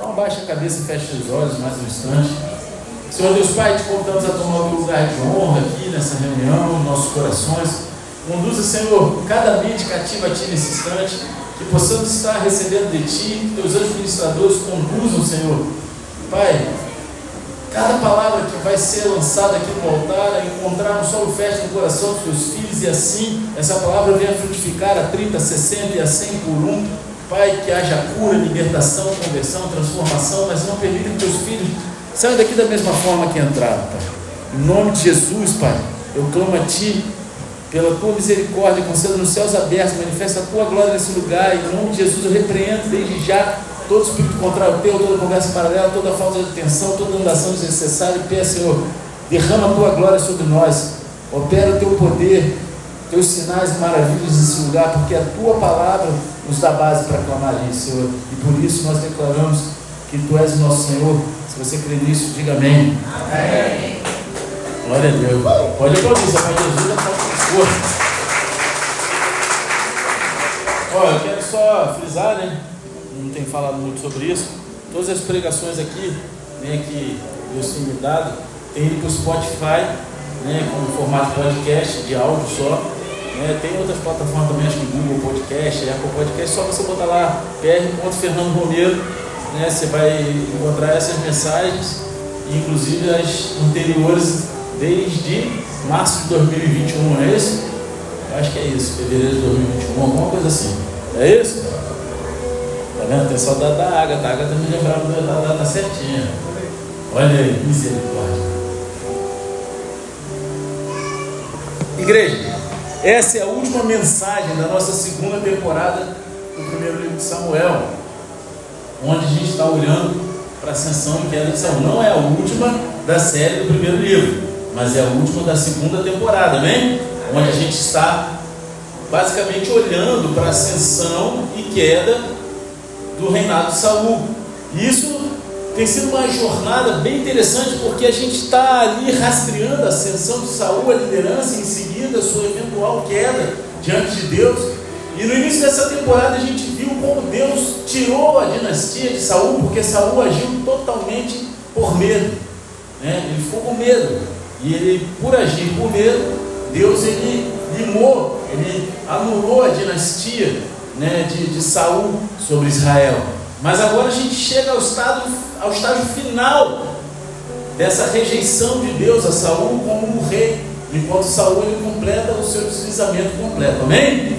Então abaixa a cabeça e fecha os olhos mais um instante. Senhor Deus Pai, te convidamos a tomar o lugar de honra aqui nessa reunião, nos nossos corações. Conduza, Senhor, cada mente cativa a Ti nesse instante, que possamos estar recebendo de Ti, que Teus anjos conduzam, Senhor. Pai, cada palavra que vai ser lançada aqui no altar, a encontrar um solo fértil no coração dos Teus filhos, e assim essa palavra venha frutificar a 30, 60 e a 100 por um. Pai, que haja cura, libertação, conversão, transformação, mas não permita que Teus filhos saiam daqui da mesma forma que entraram, Pai. Em nome de Jesus, Pai, eu clamo a Ti pela tua misericórdia, conceda nos céus abertos, manifesta a tua glória nesse lugar, em nome de Jesus eu repreendo desde já todo espírito contrário teu, toda conversa paralela, toda falta de atenção, toda andação desnecessária, e peça, Senhor, derrama a tua glória sobre nós, opera o teu poder, teus sinais e maravilhas nesse lugar, porque a tua palavra nos dá base para clamar isso, Senhor, e por isso nós declaramos que tu és o nosso Senhor. Se você crê nisso, diga amém. Amém. Glória a Deus. Pode aplaudir, pode Jesus, pode força. Olha, eu quero só frisar, né? Não tenho falado muito sobre isso. Todas as pregações aqui, né, que Deus tem me dado, tem ido para o Spotify, né, com formato podcast, de áudio só. Né, tem outras plataformas também, acho que Google Podcast, Apple Podcast, só você botar lá PR. Fernando Romero, né, você vai encontrar essas mensagens, inclusive as anteriores desde março de 2021, não é isso? Acho que é isso, fevereiro de 2021, alguma coisa assim. É isso? Tá vendo? Tem saudade da água, a água também lembrava da data certinha. Olha aí, misericórdia. Igreja, essa é a última mensagem da nossa segunda temporada do primeiro livro de Samuel, onde a gente está olhando para a ascensão e queda de Saul. Não é a última da série do primeiro livro mas é a última da segunda temporada, amém? Onde a gente está basicamente olhando para a ascensão e queda do reinado de Saul. Isso tem sido uma jornada bem interessante porque a gente está ali rastreando a ascensão de Saul, a liderança, em seguida a sua eventual queda diante de Deus. E no início dessa temporada a gente viu como Deus tirou a dinastia de Saul, porque Saul agiu totalmente por medo. Né? Ele ficou com medo. E ele, por agir por medo, Deus ele limou, ele anulou a dinastia né, de, de Saul sobre Israel. Mas agora a gente chega ao, estado, ao estágio final dessa rejeição de Deus a Saul como um rei, enquanto Saul ele completa o seu deslizamento completo. Amém?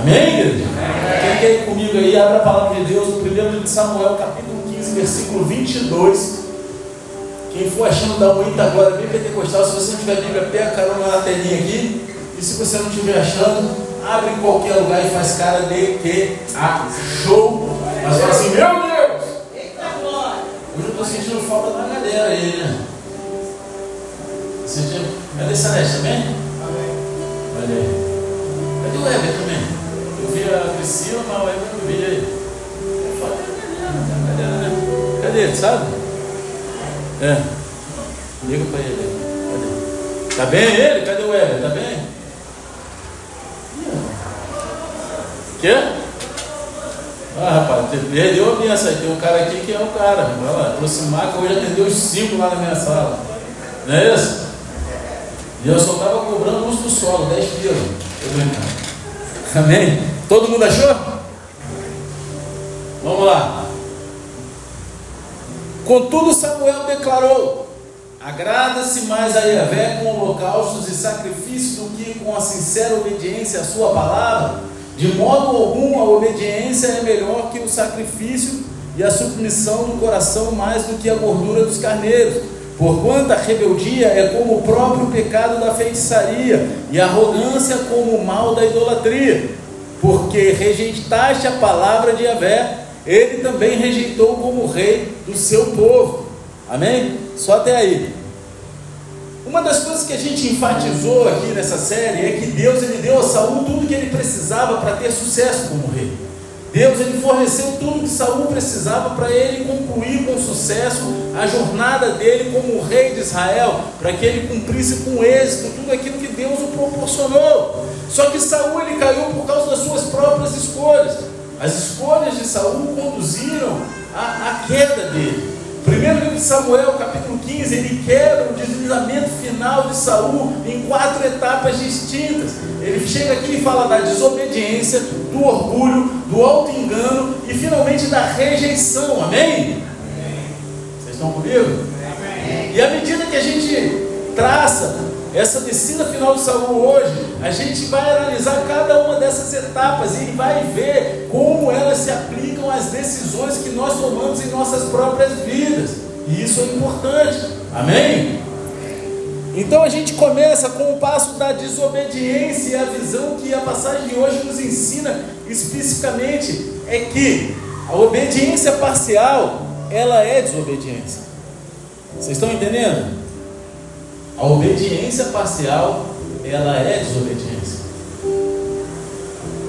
Amém, igreja? Quem quer ir comigo aí, abre a palavra de Deus no primeiro livro de Samuel, capítulo 15, versículo 22 quem for achando da muita glória bem pentecostal, se você não tiver Bíblia, pega carona na telinha aqui. E se você não estiver achando, abre em qualquer lugar e faz cara de que a show. Mas fala assim, meu Deus! Eu estou sentindo falta da galera aí, né? Sentindo... Cadê Celeste também? Olha aí. Cadê o Weber também? Eu vi a Priscila, mas o Weber não vi aí. Cadê, né? Cadê ele, sabe? É. Liga para ele. Cadê? Tá bem ele? Cadê o Weber? Tá bem? Quê? Ah, rapaz, perdeu a benção. Tem um cara aqui que é o cara. Vai lá, aproximar que hoje atendeu os cinco lá na minha sala. Não é isso? E eu só estava cobrando uso do solo, 10 quilos. Amém? Todo mundo achou? Vamos lá. Contudo, Samuel declarou: Agrada-se mais a Yahvé com holocaustos e sacrifícios do que com a sincera obediência à sua palavra. De modo algum, a obediência é melhor que o sacrifício e a submissão do coração mais do que a gordura dos carneiros. Porquanto a rebeldia é como o próprio pecado da feitiçaria, e a arrogância como o mal da idolatria. Porque rejeitaste a palavra de Yahvé, ele também rejeitou como rei do seu povo. Amém? Só até aí. Uma das coisas que a gente enfatizou aqui nessa série é que Deus ele deu a Saul tudo que ele precisava para ter sucesso como rei. Deus ele forneceu tudo que Saul precisava para ele concluir com sucesso a jornada dele como rei de Israel, para que ele cumprisse com êxito tudo aquilo que Deus o proporcionou. Só que Saul ele caiu por causa das suas próprias escolhas. As escolhas de Saul conduziram à, à queda de Samuel, capítulo 15, ele quebra o deslizamento final de Saul em quatro etapas distintas. Ele chega aqui e fala da desobediência, do orgulho, do auto-engano e finalmente da rejeição. Amém? Vocês estão comigo? Amém. E à medida que a gente traça essa descida final de Saul hoje, a gente vai analisar cada uma dessas etapas e vai ver como elas se aplicam às decisões que nós tomamos em nossas próprias vidas. E isso é importante. Amém? Então a gente começa com o passo da desobediência e a visão que a passagem de hoje nos ensina especificamente é que a obediência parcial, ela é desobediência. Vocês estão entendendo? A obediência parcial, ela é desobediência.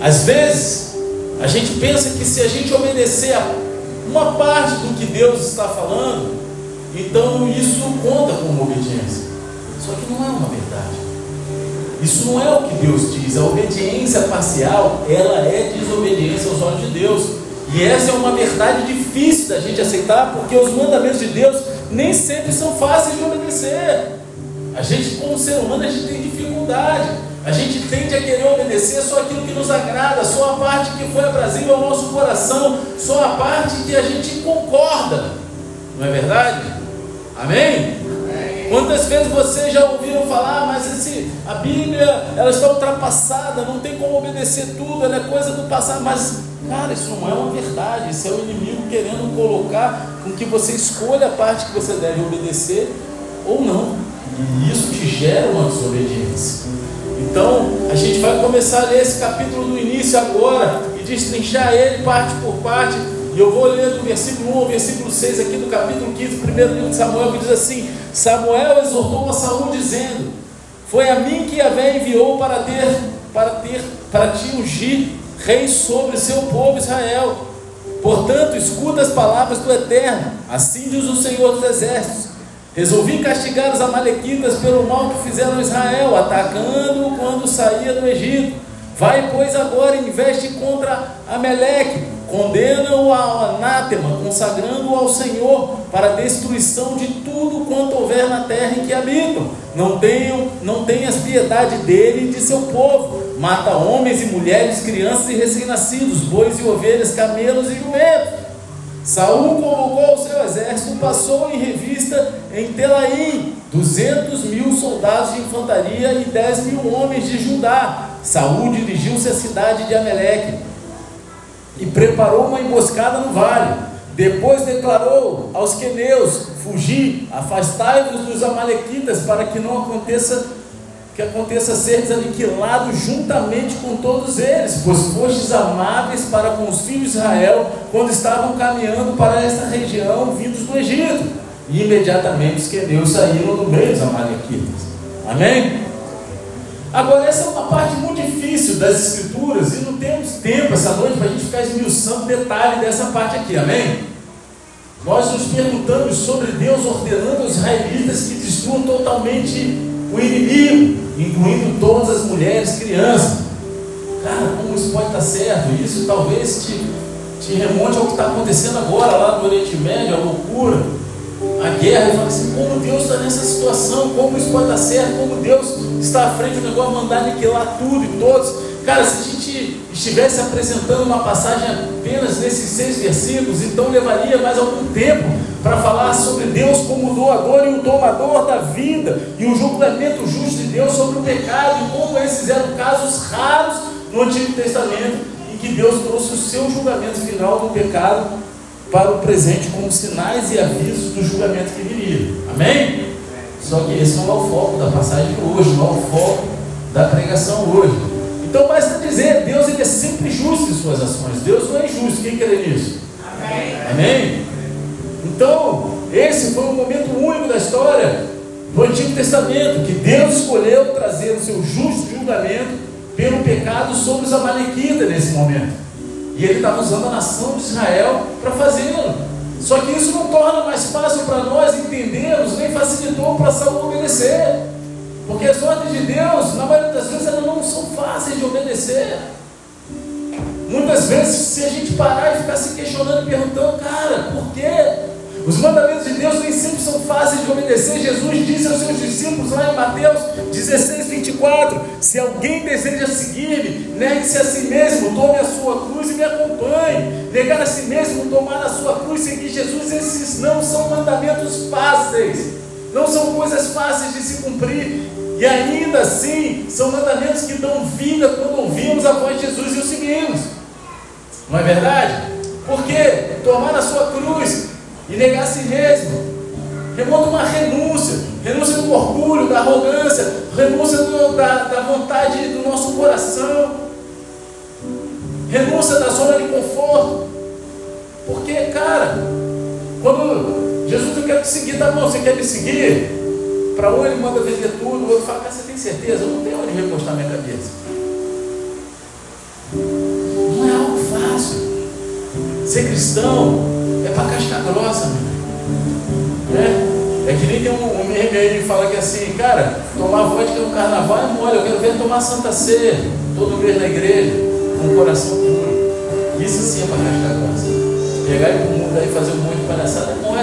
Às vezes, a gente pensa que se a gente obedecer a uma parte do que Deus está falando, então isso conta como obediência. Só que não é uma verdade. Isso não é o que Deus diz. A obediência parcial, ela é desobediência aos olhos de Deus. E essa é uma verdade difícil da gente aceitar, porque os mandamentos de Deus nem sempre são fáceis de obedecer. A gente, como ser humano, a gente tem dificuldade. A gente tende a querer obedecer só aquilo que nos agrada, só a parte que foi abrasiva ao nosso coração, só a parte que a gente concorda. Não é verdade? Amém? Quantas vezes vocês já ouviram falar, mas esse, a Bíblia ela está ultrapassada, não tem como obedecer tudo, ela é coisa do passado, mas cara, isso não é uma verdade, isso é o inimigo querendo colocar com que você escolha a parte que você deve obedecer ou não. E isso te gera uma desobediência. Então, a gente vai começar a ler esse capítulo do início agora e destrinchar ele parte por parte. E eu vou ler do versículo 1 ao versículo 6 aqui do capítulo 15, primeiro livro de Samuel, que diz assim: Samuel exortou a Saul dizendo: Foi a mim que Yahvé enviou para ter, para ter, para te ungir rei sobre seu povo Israel. Portanto, escuta as palavras do Eterno, assim diz o Senhor dos Exércitos. Resolvi castigar os Amalequitas pelo mal que fizeram Israel, atacando-o quando saía do Egito. Vai, pois, agora e investe contra Ameleque, condena-o ao anátema, consagrando-o ao Senhor para a destruição de tudo quanto houver na terra em que habitam. Não, tenham, não tenhas piedade dele e de seu povo. Mata homens e mulheres, crianças e recém-nascidos, bois e ovelhas, camelos e jumentos Saul convocou o seu exército, passou em revista em Telaim 200 mil soldados de infantaria e 10 mil homens de Judá. Saul dirigiu-se à cidade de Ameleque e preparou uma emboscada no vale. Depois declarou aos queneus: Fugi, afastai-vos dos amalequitas, para que não aconteça que aconteça seres aniquilados juntamente com todos eles, pois fostes amáveis para com os filhos de Israel quando estavam caminhando para esta região vindos do Egito. E imediatamente os queneus saíram do meio dos amalequitas. Amém? Agora, essa é uma parte muito difícil das Escrituras e não temos tempo essa noite para a gente ficar esmiuçando detalhe dessa parte aqui, amém? Nós nos perguntamos sobre Deus ordenando aos israelitas que destruam totalmente o inimigo, incluindo todas as mulheres, crianças. Cara, como isso pode estar certo? Isso talvez te, te remonte ao que está acontecendo agora lá no Oriente Médio, a loucura, a guerra. E fala assim: como Deus está nessa situação? Como isso pode estar certo? Como Deus está à frente do negócio, mandar aniquilar tudo e todos. Cara, se a gente estivesse apresentando uma passagem apenas nesses seis versículos, então levaria mais algum tempo para falar sobre Deus como o doador e o tomador da vida e o julgamento justo de Deus sobre o pecado e como esses eram casos raros no Antigo Testamento em que Deus trouxe o seu julgamento final do pecado para o presente como sinais e avisos do julgamento que viria. Amém? Só que esse não é o foco da passagem de hoje, não é o foco da pregação hoje. Então basta dizer, Deus ele é sempre justo em suas ações. Deus não é injusto. Quem crê nisso? Amém. Amém? Então, esse foi um momento único da história do Antigo Testamento, que Deus escolheu trazer o seu justo julgamento pelo pecado sobre os Amalequitas nesse momento. E ele estava usando a nação de Israel para fazê-lo. Só que isso não torna mais fácil para nós entendermos, nem facilitou para Saul obedecer. Porque as ordens de Deus, na maioria das vezes, elas não são fáceis de obedecer. Muitas vezes, se a gente parar e ficar se questionando e perguntando, cara, por quê? Os mandamentos de Deus nem sempre fáceis de obedecer. Jesus disse aos seus discípulos lá em Mateus 16, 24: Se alguém deseja seguir-me, negue-se a si mesmo, tome a sua cruz e me acompanhe. Negar a si mesmo, tomar a sua cruz, seguir Jesus, esses não são mandamentos fáceis, não são coisas fáceis de se cumprir. E ainda assim, são mandamentos que dão vida quando ouvimos a voz de Jesus e o seguimos. Não é verdade? Porque tomar a sua cruz e negar a si mesmo remonta uma renúncia, renúncia do orgulho, da arrogância, renúncia do, da, da vontade do nosso coração, renúncia da zona de conforto. Porque, cara, quando Jesus eu quero te seguir, tá bom, você quer me seguir? Para um ele manda vender tudo, o outro fala, cara, você tem certeza? Eu não tenho onde recostar minha cabeça. Não é algo fácil. Ser cristão é para casca grossa, meu. É, é que nem tem um, um aí que fala que assim, cara, tomar vodka no carnaval é mole, eu quero ver tomar Santa Ceia todo mês na igreja, com o coração puro. Isso sim é para casca grossa. Pegar e pro mundo aí fazer um monte de palhaçada é mole.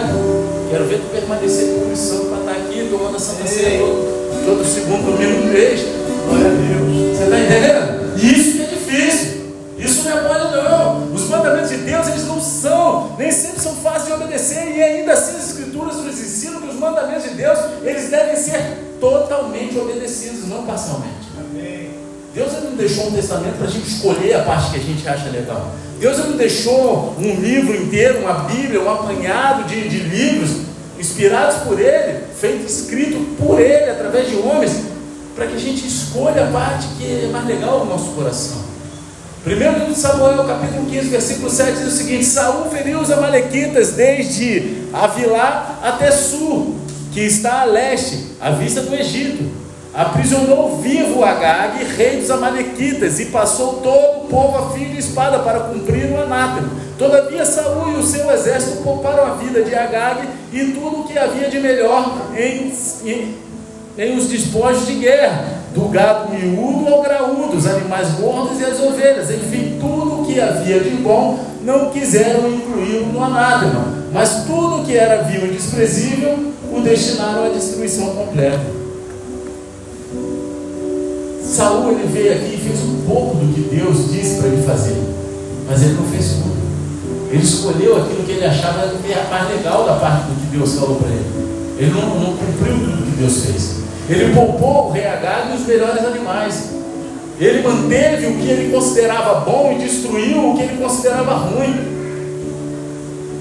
Quero ver tu permanecer puro santo para estar tá aqui tomando a Santa Ceia todo, todo segundo domingo do mês. Glória a Deus. Você está entendendo? Isso que é difícil. Isso não é mole, de Deus, eles não são, nem sempre são fáceis de obedecer, e ainda assim as Escrituras nos ensinam que os mandamentos de Deus, eles devem ser totalmente obedecidos, não parcialmente. Amém. Deus não deixou um testamento para a gente escolher a parte que a gente acha legal. Deus não deixou um livro inteiro, uma Bíblia, um apanhado de, de livros inspirados por Ele, feito escrito por Ele, através de homens, para que a gente escolha a parte que é mais legal no nosso coração. Primeiro livro de Samuel, capítulo 15, versículo 7, diz o seguinte: Saul feriu os amalequitas desde Avilá até Sur, que está a leste, à vista do Egito. Aprisionou vivo Agag, rei dos amalequitas, e passou todo o povo a fio de espada para cumprir o anátema. Todavia Saul e o seu exército pouparam a vida de Agag e tudo o que havia de melhor em, em, em os despojos de guerra do gado miúdo ao graúdo, os animais gordos e as ovelhas, enfim, tudo o que havia de bom, não quiseram incluí-lo no anátema, mas tudo o que era vil e desprezível, o destinaram à destruição completa. Saul ele veio aqui e fez um pouco do que Deus disse para ele fazer, mas ele não fez tudo. Ele escolheu aquilo que ele achava que era mais legal da parte do que Deus falou para ele. Ele não, não cumpriu tudo que Deus fez. Ele poupou o rei Agag e os melhores animais. Ele manteve o que ele considerava bom e destruiu o que ele considerava ruim.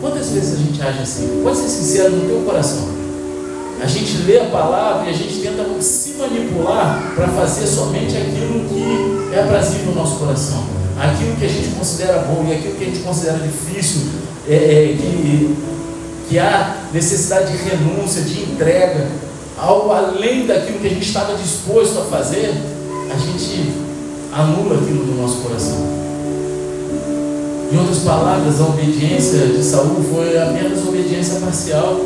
Quantas vezes a gente age assim? Pode ser sincero no teu coração. A gente lê a palavra e a gente tenta se manipular para fazer somente aquilo que é aprazível no nosso coração. Aquilo que a gente considera bom e aquilo que a gente considera difícil, é, é, que, que há necessidade de renúncia, de entrega, algo além daquilo que a gente estava disposto a fazer, a gente anula aquilo do nosso coração. Em outras palavras, a obediência de Saul foi apenas obediência parcial.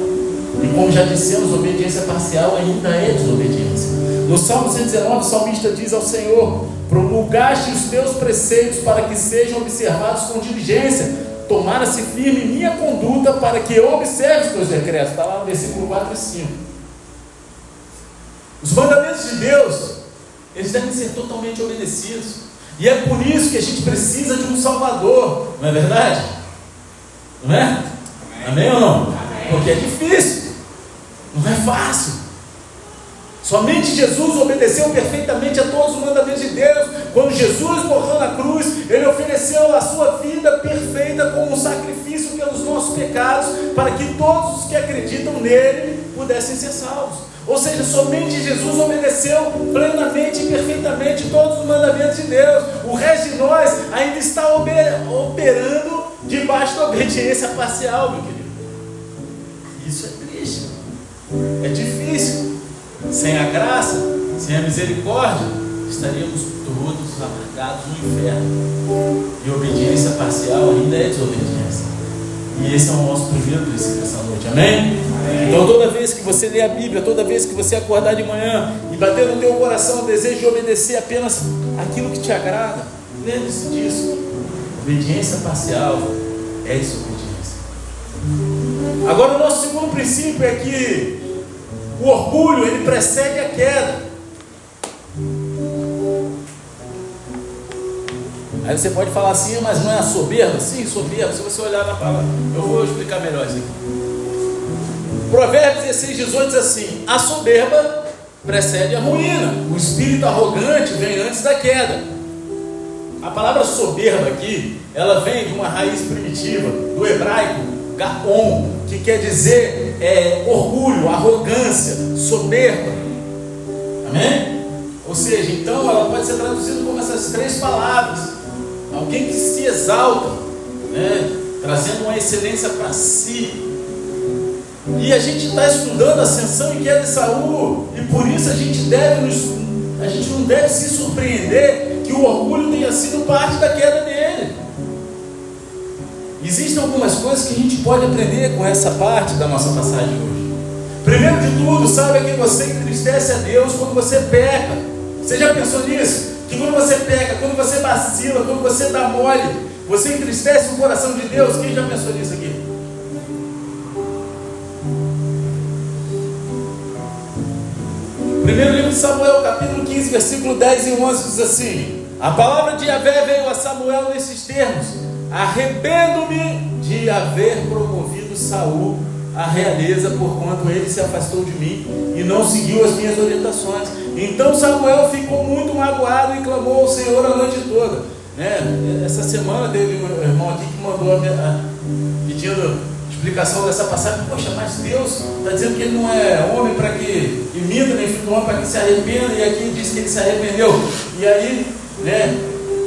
E como já dissemos, obediência parcial ainda é desobediência. No Salmo 119, o salmista diz ao Senhor: Promulgaste os teus preceitos para que sejam observados com diligência. Tomara-se firme minha conduta para que eu observe os teus decretos. Está lá no versículo 4 e 5. Os mandamentos de Deus, eles devem ser totalmente obedecidos. E é por isso que a gente precisa de um Salvador, não é verdade? Não é? Amém, Amém ou não? Amém. Porque é difícil, não é fácil. Somente Jesus obedeceu perfeitamente a todos os mandamentos de Deus. Quando Jesus morreu na cruz, ele ofereceu a sua vida perfeita como um sacrifício pelos nossos pecados, para que todos os que acreditam nele pudessem ser salvos. Ou seja, somente Jesus obedeceu plenamente e perfeitamente todos os mandamentos de Deus. O resto de nós ainda está operando debaixo da obediência parcial, meu querido. Isso é triste. É difícil. Sem a graça, sem a misericórdia, estaríamos todos amargados no inferno. E obediência parcial ainda é desobediência. E esse é o nosso primeiro princípio essa noite, amém? Então toda vez que você lê a Bíblia, toda vez que você acordar de manhã e bater no teu coração o desejo de obedecer apenas aquilo que te agrada, lembre-se disso. Obediência parcial é desobediência. Agora, o nosso segundo princípio é que o orgulho ele precede a queda. Aí você pode falar assim, mas não é a soberba? Sim, soberba. Se você olhar na palavra, eu vou explicar melhor isso aqui. Provérbios 16, 18 diz assim: A soberba precede a ruína, o espírito arrogante vem antes da queda. A palavra soberba aqui, ela vem de uma raiz primitiva, do hebraico, gaon, que quer dizer é, orgulho, arrogância, soberba. Amém? Ou seja, então ela pode ser traduzida como essas três palavras alguém que se exalta, né? trazendo uma excelência para si. E a gente está estudando a ascensão e queda de Saul, e por isso a gente deve nos, a gente não deve se surpreender que o orgulho tenha sido parte da queda dele. Existem algumas coisas que a gente pode aprender com essa parte da nossa passagem hoje. Primeiro de tudo, saiba que você entristece a Deus quando você peca. Você já pensou nisso? Que quando você peca, quando você vacila, quando você dá mole, você entristece o coração de Deus. Quem já pensou nisso aqui? Primeiro livro de Samuel, capítulo 15, versículo 10 e 11 diz assim: A palavra de Yahvé veio a Samuel nesses termos: Arrependo-me de haver promovido Saul à realeza, porquanto ele se afastou de mim e não seguiu as minhas orientações. Então Samuel ficou muito magoado e clamou ao Senhor a noite toda. Né? Essa semana teve um irmão aqui que mandou a, a, pedindo explicação dessa passagem. Poxa, mas Deus está dizendo que ele não é homem para que imita, nem filho do homem para que se arrependa, e aqui diz que ele se arrependeu. E aí, né,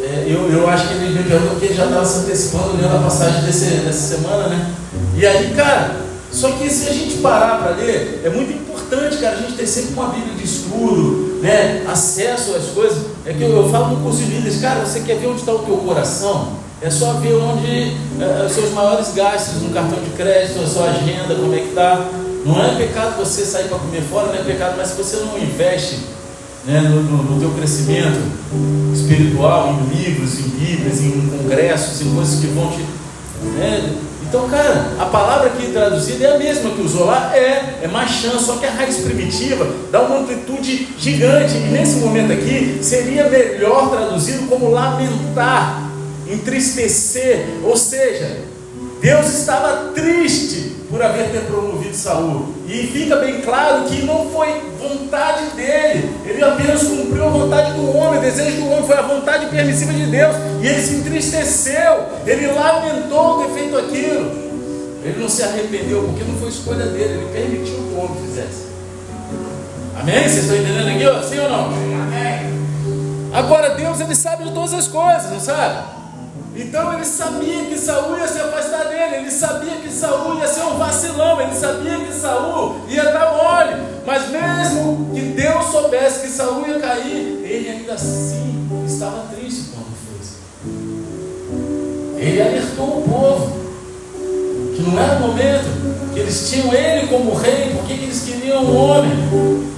é, eu, eu acho que ele me perguntou que ele já estava se antecipando lendo a passagem desse, dessa semana, né? E aí, cara, só que se a gente parar para ler, é muito importante, cara, a gente ter sempre uma Bíblia de estudo, né? acesso às coisas. É que eu, eu falo no curso de líderes, cara, você quer ver onde está o teu coração? É só ver onde é, os seus maiores gastos no cartão de crédito, a sua agenda, como é que está. Não é pecado você sair para comer fora, não é pecado, mas se você não investe né, no, no, no teu crescimento espiritual, em livros, em bíblias, em congressos, em coisas que vão te. Né, então, cara, a palavra aqui traduzida é a mesma que usou lá, é, é machã, só que a raiz primitiva dá uma amplitude gigante. E nesse momento aqui, seria melhor traduzido como lamentar, entristecer, ou seja, Deus estava triste por haver ter promovido Saul. E fica bem claro que não foi vontade dele. Ele apenas cumpriu a vontade do homem. O desejo do homem foi a vontade permissiva de Deus. E ele se entristeceu. Ele lamentou ter feito aquilo. Ele não se arrependeu porque não foi escolha dele. Ele permitiu que o homem fizesse. Amém? Vocês estão entendendo aqui? Sim ou não? Amém. Agora Deus ele sabe de todas as coisas, não sabe? Então ele sabia que Saul ia se afastar dele, ele sabia que Saul ia ser um vacilão, ele sabia que Saul ia dar mole, mas mesmo que Deus soubesse que Saul ia cair, ele ainda assim estava triste quando fez. Ele alertou o povo que não era o momento, que eles tinham ele como rei, porque que eles queriam um homem.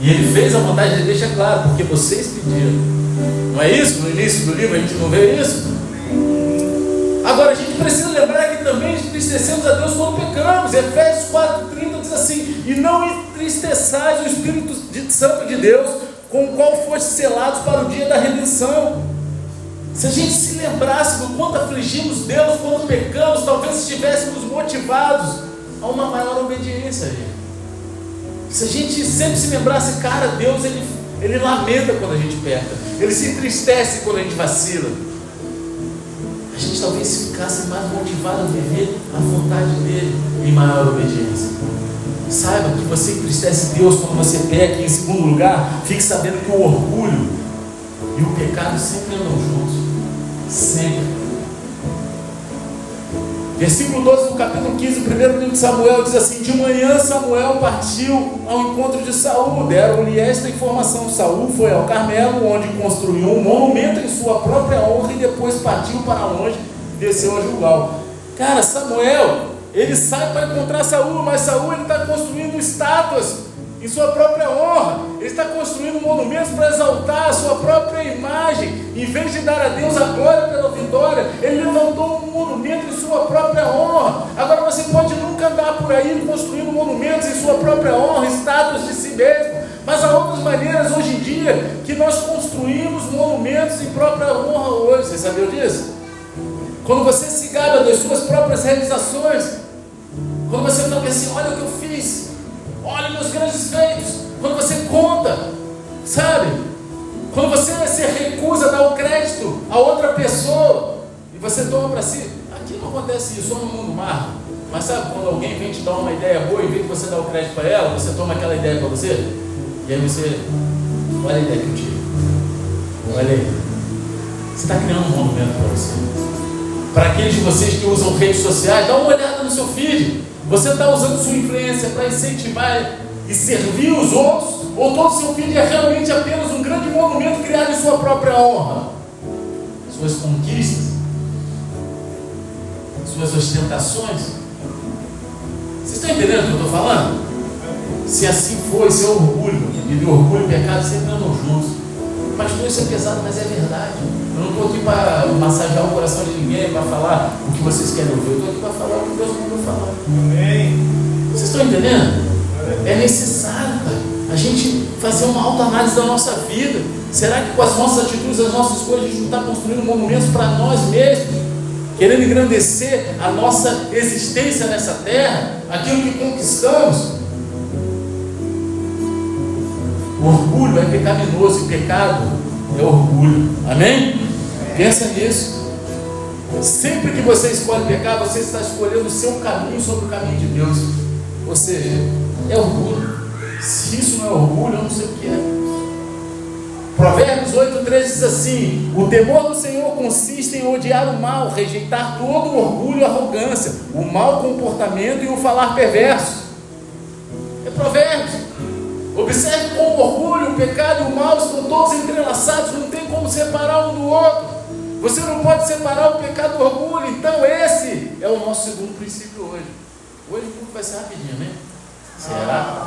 E ele fez a vontade, ele deixa claro, porque vocês pediram. Não é isso? No início do livro a gente não vê isso? Agora a gente precisa lembrar que também entristecemos a Deus quando pecamos. Efésios 4,30 diz assim: E não entristeçais o Espírito Santo de Deus, com o qual foste selados para o dia da redenção. Se a gente se lembrasse do quanto afligimos Deus quando pecamos, talvez estivéssemos motivados a uma maior obediência Ele. Se a gente sempre se lembrasse, cara, Deus ele, ele lamenta quando a gente peca, Ele se entristece quando a gente vacila a gente talvez ficasse mais motivado a viver a vontade dele em maior obediência. Saiba que você entristece Deus quando você peca, em segundo lugar, fique sabendo que o orgulho e o pecado sempre andam juntos. Sempre. Versículo 12 do capítulo 15, o primeiro livro de Samuel diz assim: De manhã Samuel partiu ao encontro de Saul. Deram-lhe esta informação: Saul foi ao Carmelo, onde construiu um monumento em sua própria honra e depois partiu para longe desceu a Gilgal. Cara, Samuel, ele sai para encontrar Saul, mas Saul ele está construindo estátuas em sua própria honra. Ele está construindo monumentos para exaltar a sua própria imagem. Em vez de dar a Deus a glória pela vitória, ele levantou um monumento em sua própria honra. Agora você pode nunca andar por aí construindo monumentos em sua própria honra, estátuas de si mesmo. Mas há outras maneiras hoje em dia que nós construímos monumentos em própria honra hoje. Você sabia disso? Quando você se gaba das suas próprias realizações, quando você fala assim, olha o que eu fiz, olha meus grandes feitos, quando você conta, sabe? Quando você se recusa a dar o crédito a outra pessoa e você toma para si, aqui não acontece isso, só no mundo mar. Mas sabe quando alguém vem te dar uma ideia boa e vem que você dá o crédito para ela, você toma aquela ideia para você? E aí você, olha a ideia que eu tive. Olha aí. Você está criando um monumento para você. Para aqueles de vocês que usam redes sociais, dá uma olhada no seu feed. Você está usando sua influência para incentivar e servir os outros? Ou todo seu feed é realmente apenas um grande monumento criado em sua própria honra? Suas conquistas? Suas ostentações? Vocês estão entendendo o que eu estou falando? Se assim for, esse é orgulho, e orgulho e pecado sempre andam juntos. Pastor, isso é pesado, mas é verdade. Eu não estou aqui para massagear o coração de ninguém, para falar o que vocês querem ouvir. Eu estou aqui para falar o que Deus mandou falar. Amém. Vocês estão entendendo? É necessário, a gente fazer uma autoanálise da nossa vida. Será que com as nossas atitudes, as nossas escolhas, a gente não está construindo monumentos para nós mesmos? Querendo engrandecer a nossa existência nessa terra, aquilo que conquistamos. O orgulho é pecaminoso e pecado é orgulho. Amém? Pensa nisso. Sempre que você escolhe pecar, você está escolhendo o seu caminho sobre o caminho de Deus. Ou seja, é orgulho. Se isso não é orgulho, eu não sei o que é. Provérbios 8, 13 diz assim: O temor do Senhor consiste em odiar o mal, rejeitar todo o orgulho e arrogância, o mau comportamento e o falar perverso. É Provérbios. Observe o orgulho, o pecado e o mal estão todos entrelaçados, não tem como separar um do outro. Você não pode separar o pecado do orgulho. Então, esse é o nosso segundo princípio hoje. Hoje o culto vai ser rapidinho, né? Será?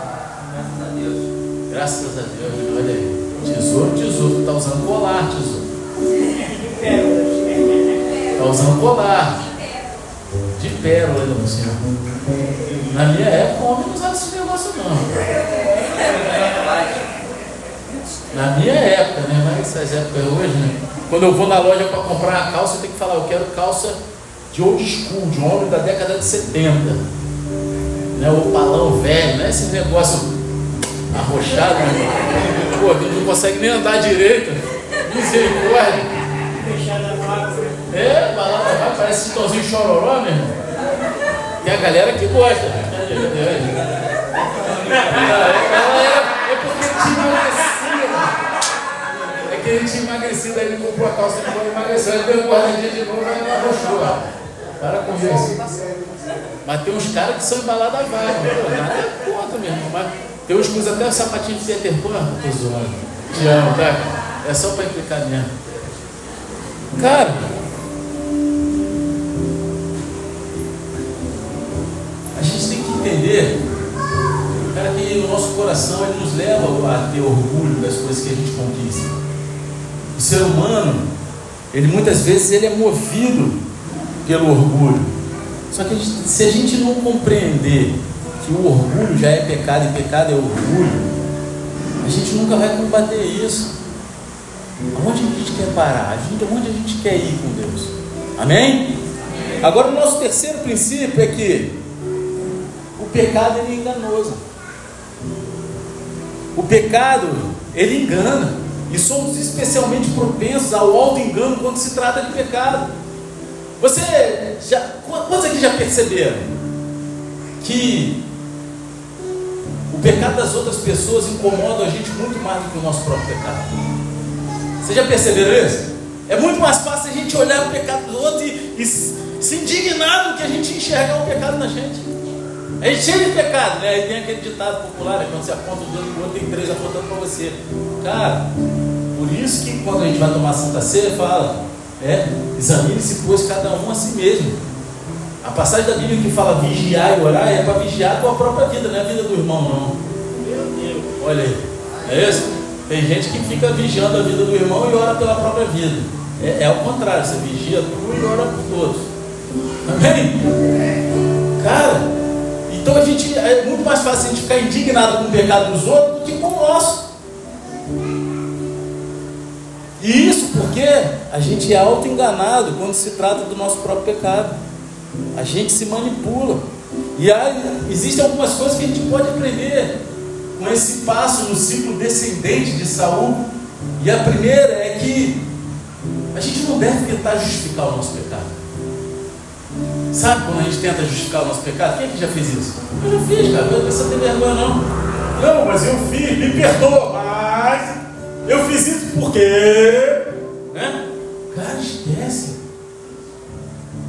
Graças a Deus. Graças a Deus, olha aí. Tesouro, tesouro. Está usando colar, tesouro. Está usando colar. De pérola, meu senhor. Na minha época, o homem não usava esse negócio, não. Na minha época, né? Mas essas épocas hoje, né? Quando eu vou na loja para comprar a calça, eu tenho que falar, eu quero calça de old school, de um homem da década de 70. Né? O palão velho, né? Esse negócio arrochado, né? Pô, a gente não consegue nem andar direito. Misericórdia. É, vai, parece Chitãozinho chororó, meu irmão. Tem a galera que gosta. Né? É, é porque tinha emagrecido. É que ele tinha emagrecido, aí ele comprou a calça de novo emagreceu. Ele deu um guardadinha de novo e arrochou. Para com isso. Mas tem uns caras que são embalados a vaga. Nada é conta mesmo. Mas tem uns que usam até o sapatinho de Peter Pan. Tô zoando. Te amo, tá? É só para implicar mesmo. Cara, entender Cara, que no nosso coração ele nos leva a ter orgulho das coisas que a gente conquista. O ser humano, ele muitas vezes ele é movido pelo orgulho. Só que a gente, se a gente não compreender que o orgulho já é pecado e pecado é orgulho, a gente nunca vai combater isso. Aonde a gente quer parar? A gente, aonde a gente quer ir com Deus? Amém? Agora o nosso terceiro princípio é que o pecado ele é enganoso. O pecado, ele engana. E somos especialmente propensos ao auto-engano quando se trata de pecado. Você já. Quantos aqui já perceberam que o pecado das outras pessoas incomoda a gente muito mais do que o nosso próprio pecado? Vocês já perceberam isso? É muito mais fácil a gente olhar o pecado do outro e, e se indignar do que a gente enxergar o pecado na gente. É cheio de pecado, né? Aí tem aquele ditado popular, né? quando você aponta o dedo pro outro, tem três apontando para você. Cara, por isso que quando a gente vai tomar Santa Ceia, fala, é, examine-se, pois, cada um a si mesmo. A passagem da Bíblia que fala vigiar e orar é para vigiar a tua própria vida, não é a vida do irmão, não. Olha aí, é isso? Tem gente que fica vigiando a vida do irmão e ora pela própria vida. É, é o contrário, você vigia tu e ora por todos. Amém? Cara, então a gente é muito mais fácil a gente ficar indignado com o pecado dos outros do que com o nosso. E isso porque a gente é auto-enganado quando se trata do nosso próprio pecado. A gente se manipula. E aí, existem algumas coisas que a gente pode aprender com esse passo no ciclo descendente de Saul. E a primeira é que a gente não deve tentar justificar o nosso pecado. Sabe quando a gente tenta justificar o nosso pecado? Quem é que já fez isso? Eu já fiz, cara. Eu não precisa ter vergonha, não. Não, mas eu fiz, me perdoa, mas eu fiz isso porque. Né? Cara, esquece.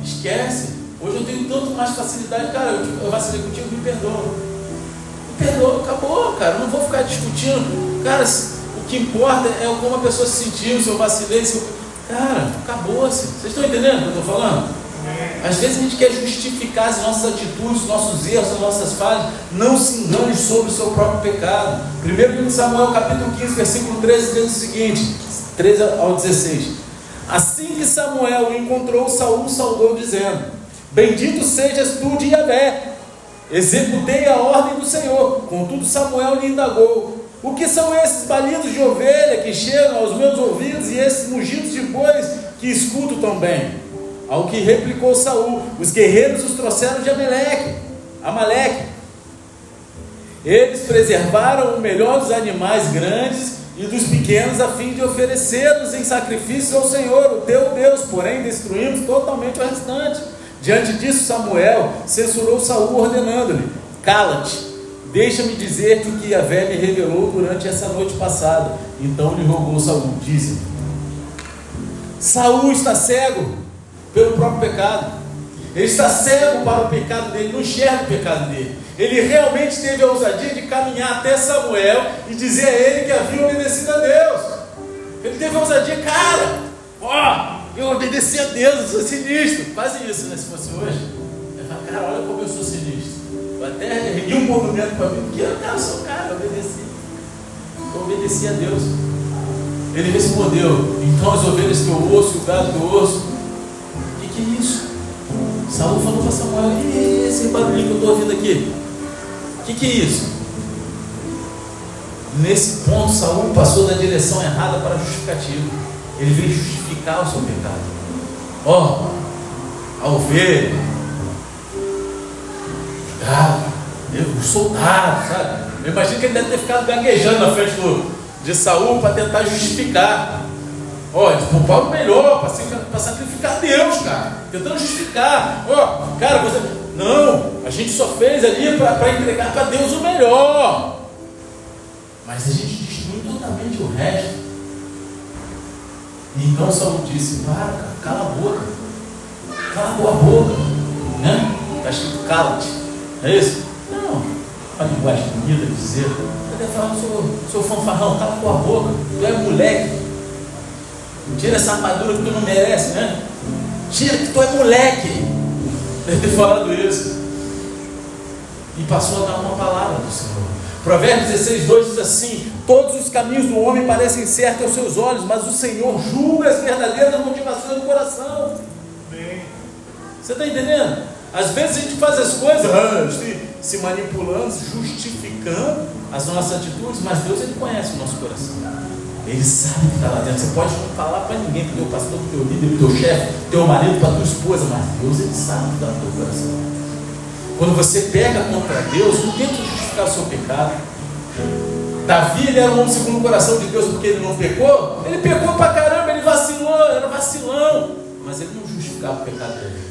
Esquece. Hoje eu tenho tanto mais facilidade, cara. Eu, eu vacilei contigo, me perdoa. Me perdoa, acabou, cara. Eu não vou ficar discutindo. Cara, o que importa é como a pessoa se sentiu, se eu vacilei, se eu. Cara, acabou-se. Vocês estão entendendo o que eu estou falando? Às vezes a gente quer justificar as nossas atitudes, nossos erros, as nossas falhas. Não se engane sobre o seu próprio pecado. 1 livro de Samuel, capítulo 15, versículo 13, diz o seguinte: 13 ao 16. Assim que Samuel encontrou Saul, saudou, dizendo: Bendito sejas tu de Yahvé. Executei a ordem do Senhor. Contudo, Samuel lhe indagou: O que são esses balidos de ovelha que chegam aos meus ouvidos e esses mugidos de bois que escuto também? Ao que replicou Saul: Os guerreiros os trouxeram de Amaleque, Amaleque. Eles preservaram o melhor dos animais grandes e dos pequenos, a fim de oferecê-los em sacrifício ao Senhor, o teu Deus. Porém, destruímos totalmente o restante. Diante disso, Samuel censurou Saul, ordenando-lhe: Cala-te, deixa-me dizer-te o que a velha me revelou durante essa noite passada. Então lhe rogou Saul: Dize: Saul está cego pelo próprio pecado. Ele está cego para o pecado dele, não enxerga o pecado dele. Ele realmente teve a ousadia de caminhar até Samuel e dizer a ele que havia obedecido a Deus. Ele teve a ousadia, cara, ó, eu obedeci a Deus, eu sou sinistro. Quase isso, né? Se fosse hoje, eu falo, cara, olha como eu sou sinistro. Eu até ergui um movimento para mim, porque eu, cara, sou cara, eu obedeci. Eu obedeci a Deus. Ele respondeu, então as ovelhas que eu ouço, o gado que eu ouço, que isso? Saul falou para Samuel: e esse barulhinho que eu estou ouvindo aqui? O que, que é isso? Nesse ponto, Saul passou da direção errada para a justificativa. Ele veio justificar o seu pecado. Ó, oh, a ovelha, gado, o soldado, sabe? Eu imagino que ele deve ter ficado gaguejando na frente do, de Saul para tentar justificar. Olha, poupar o melhor para sacrificar Deus, cara. Tentando justificar. Ó, cara, você. Não, a gente só fez ali para entregar para Deus o melhor. Mas a gente destruiu totalmente o resto. E então Saul disse: Para, cara, cala a boca. Cala a boca. Né? Está escrito cala-te. É isso? Não. A linguagem bonita de dizer. Eu deve falar, sou, sou fanfarrão, cala a boca. Tu é moleque. Tira essa armadura que tu não merece, né? Tira que tu é moleque. Deve ter falado isso. E passou a dar uma palavra do Senhor. Provérbios 16, 2 diz assim: Todos os caminhos do homem parecem certos aos seus olhos, mas o Senhor julga as verdadeiras motivações do coração. Bem. Você está entendendo? Às vezes a gente faz as coisas se, se manipulando, justificando as nossas atitudes, mas Deus ele conhece o nosso coração. Ele sabe o que está lá dentro. Você pode não falar para ninguém, para o teu pastor, para o teu líder, para o teu chefe, para teu marido, para a tua esposa, mas Deus ele sabe o que está no teu coração. Quando você pega contra Deus, não tenta justificar o seu pecado. Davi ele era um homem segundo o coração de Deus porque ele não pecou. Ele pecou para caramba, ele vacilou, era vacilão. Mas ele não justificava o pecado dele.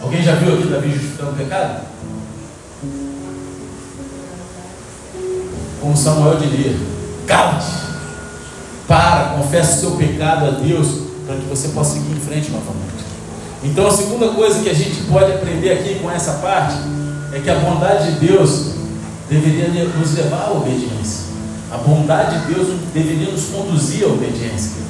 Alguém já viu aqui Davi justificando o pecado? Como Samuel diria, cala-te. Para, confesse o seu pecado a Deus, para que você possa seguir em frente novamente. Então, a segunda coisa que a gente pode aprender aqui com essa parte é que a bondade de Deus deveria nos levar à obediência. A bondade de Deus deveria nos conduzir à obediência.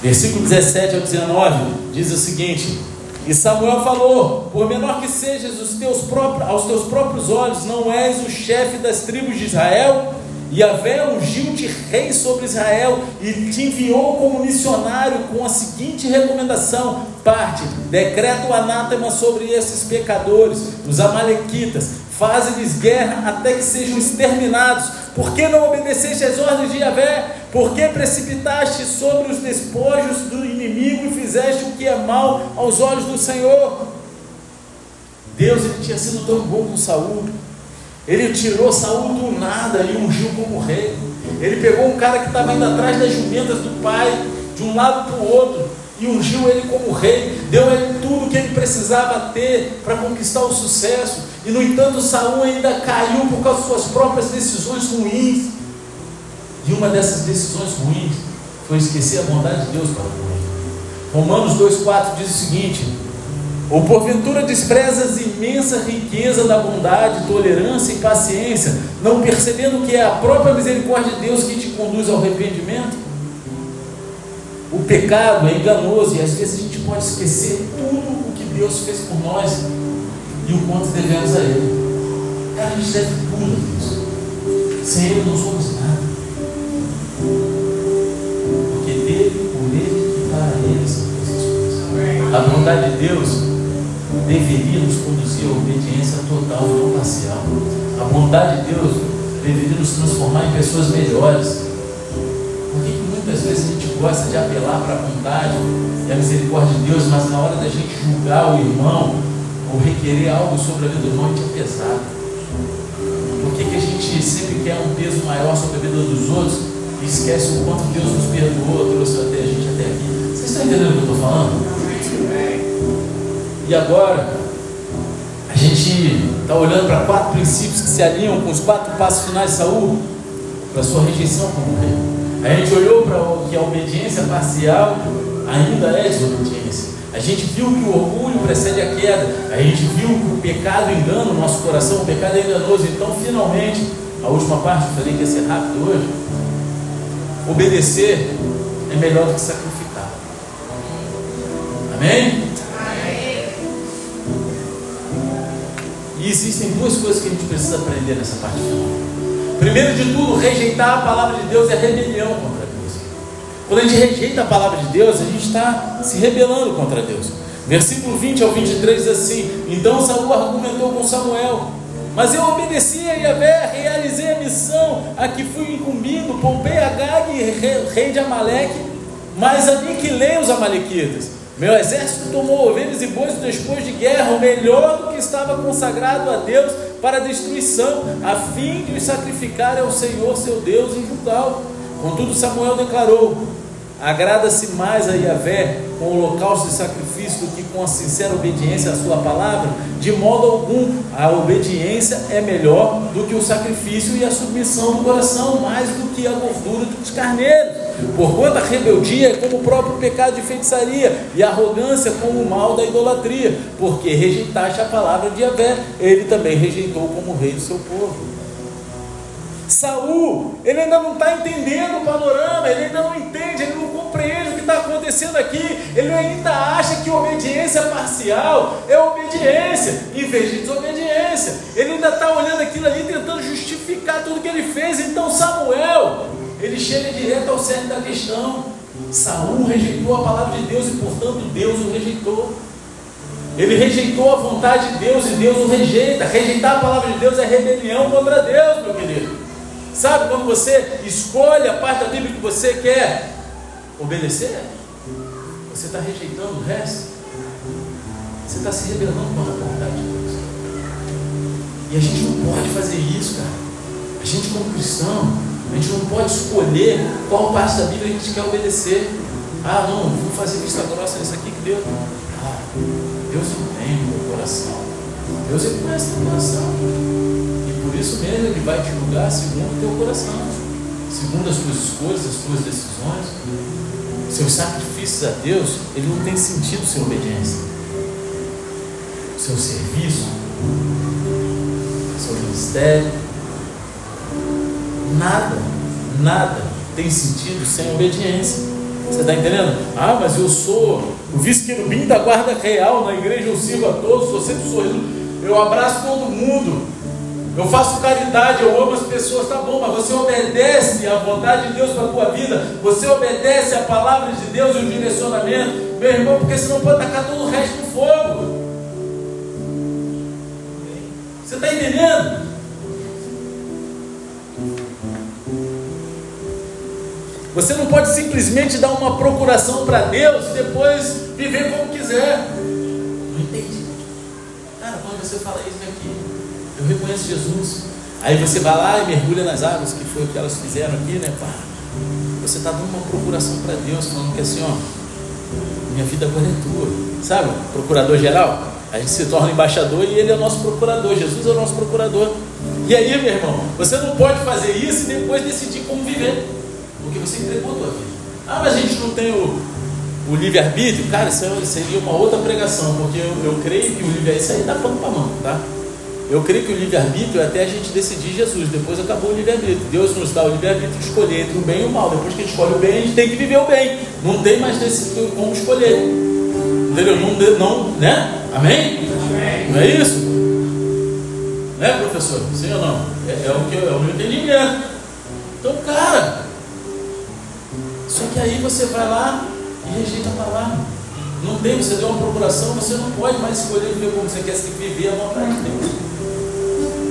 Versículo 17 ao 19 diz o seguinte: E Samuel falou: Por menor que sejas teus próprios, aos teus próprios olhos, não és o chefe das tribos de Israel? Yahvé ungiu-te rei sobre Israel e te enviou como missionário com a seguinte recomendação: parte, decreta o anátema sobre esses pecadores, os amalequitas, faze-lhes guerra até que sejam exterminados. Por que não obedeceste às ordens de Yahvé? Por que precipitaste sobre os despojos do inimigo e fizeste o que é mal aos olhos do Senhor? Deus ele tinha sido tão bom com Saul. Ele tirou Saul do nada e ungiu como rei. Ele pegou um cara que estava indo atrás das jumentas do pai, de um lado para o outro, e ungiu ele como rei. Deu a ele tudo que ele precisava ter para conquistar o sucesso. E no entanto, Saul ainda caiu por causa de suas próprias decisões ruins. E uma dessas decisões ruins foi esquecer a bondade de Deus para o Romanos 2,4 diz o seguinte: ou porventura desprezas imensa riqueza da bondade, tolerância e paciência, não percebendo que é a própria misericórdia de Deus que te conduz ao arrependimento? O pecado é enganoso e às vezes a gente pode esquecer tudo o que Deus fez por nós e o quanto devemos a Ele. Cara, a gente deve tudo a Deus. Sem Ele não somos nada. Porque dele, por Ele e para Ele são todas as coisas. A bondade de Deus deveria nos conduzir à obediência total, não parcial. A bondade de Deus deveria nos transformar em pessoas melhores. Por que, que muitas vezes a gente gosta de apelar para a bondade e a misericórdia de Deus, mas na hora da gente julgar o irmão ou requerer algo sobre a vida do irmão, a gente é pesado? Por que, que a gente sempre quer um peso maior sobre a vida dos outros e esquece o quanto Deus nos perdoou, trouxe até a gente até aqui? Vocês estão entendendo o que eu estou falando? E agora, a gente está olhando para quatro princípios que se alinham com os quatro passos finais de Saul, para sua rejeição como rei. A gente olhou para que a obediência parcial ainda é desobediência. A gente viu que o orgulho precede a queda. A gente viu que o pecado engana o nosso coração, o pecado é enganoso. Então, finalmente, a última parte, eu falei que ia ser rápido hoje. Obedecer é melhor do que sacrificar. Amém? Existem duas coisas que a gente precisa aprender nessa parte final. Primeiro de tudo, rejeitar a palavra de Deus é rebelião contra Deus. Quando a gente rejeita a palavra de Deus, a gente está se rebelando contra Deus. Versículo 20 ao 23 diz assim: Então Saul argumentou com Samuel. Mas eu obedeci a Yahvé, realizei a missão a que fui incumbido, poupei Agag, rei de Amaleque, mas aniquilei os amalequitas. Meu exército tomou ovelhas e bois depois de guerra, o melhor do que estava consagrado a Deus para a destruição, a fim de os sacrificar ao Senhor seu Deus em Jugal. Contudo, Samuel declarou: Agrada-se mais a Yahvé com o holocausto de sacrifício do que com a sincera obediência à sua palavra? De modo algum, a obediência é melhor do que o sacrifício e a submissão do coração, mais do que a gordura dos carneiros. Porquanto a rebeldia é como o próprio pecado de feitiçaria, e a arrogância como o mal da idolatria, porque rejeitaste a palavra de Yahvé, ele também rejeitou como rei do seu povo. Saul, ele ainda não está entendendo o panorama, ele ainda não entende, ele não compreende o que está acontecendo aqui, ele ainda acha que obediência parcial é obediência, em vez de desobediência. Ele ainda está olhando aquilo ali, tentando justificar tudo que ele fez. Então, Samuel, ele chega direto ao centro da questão. Saul rejeitou a palavra de Deus e, portanto, Deus o rejeitou. Ele rejeitou a vontade de Deus e Deus o rejeita. Rejeitar a palavra de Deus é rebelião contra Deus, meu querido. Sabe quando você escolhe a parte da Bíblia que você quer obedecer? Você está rejeitando o resto. Você está se rebelando contra a vontade de Deus. E a gente não pode fazer isso, cara. A gente, como cristão, a gente não pode escolher qual parte da Bíblia a gente quer obedecer. Ah, não, vou fazer vista grossa nisso aqui que Deus. Ah, Deus entende o meu coração. Deus ele conhece teu coração. E por isso mesmo ele vai te julgar segundo o teu coração, segundo as tuas escolhas, as tuas decisões. Seus sacrifícios a Deus, ele não tem sentido sem obediência. Seu serviço, seu ministério, Nada, nada tem sentido sem obediência. Você está entendendo? Ah, mas eu sou o vice-querubim da guarda real na igreja, eu sirvo a todos, estou sempre sorrindo, eu abraço todo mundo. Eu faço caridade, eu amo as pessoas, tá bom, mas você obedece à vontade de Deus para a tua vida, você obedece à palavra de Deus e o direcionamento, meu irmão, porque senão pode tacar todo o resto no fogo. Você está entendendo? Você não pode simplesmente dar uma procuração para Deus e depois viver como quiser. Não entendi. Cara, quando você fala isso aqui, eu reconheço Jesus. Aí você vai lá e mergulha nas águas, que foi o que elas fizeram aqui, né? Pá. Você está dando uma procuração para Deus, falando que assim, ó, minha vida agora é tua. Sabe? Procurador geral. A gente se torna embaixador e ele é o nosso procurador. Jesus é o nosso procurador. E aí, meu irmão, você não pode fazer isso e depois decidir como viver. Porque você entregou a tua vida. Ah, mas a gente não tem o, o livre-arbítrio? Cara, isso seria uma outra pregação, porque eu, eu creio que o livre-arbítrio. Isso aí dá pano para mão, tá? Eu creio que o livre-arbítrio é até a gente decidir Jesus, depois acabou o livre-arbítrio. Deus nos dá o livre-arbítrio de escolher entre o bem e o mal. Depois que a gente escolhe o bem, a gente tem que viver o bem. Não tem mais desse, como escolher. Entendeu? Não, não, né? Amém? Amém? Não é isso? Né, professor? Sim ou não? É, é o que é o meu entendimento. Então, cara, só que aí você vai lá e rejeita a palavra. Não tem, você deu uma procuração, você não pode mais escolher viver como você quer, você tem que viver a vontade de Deus.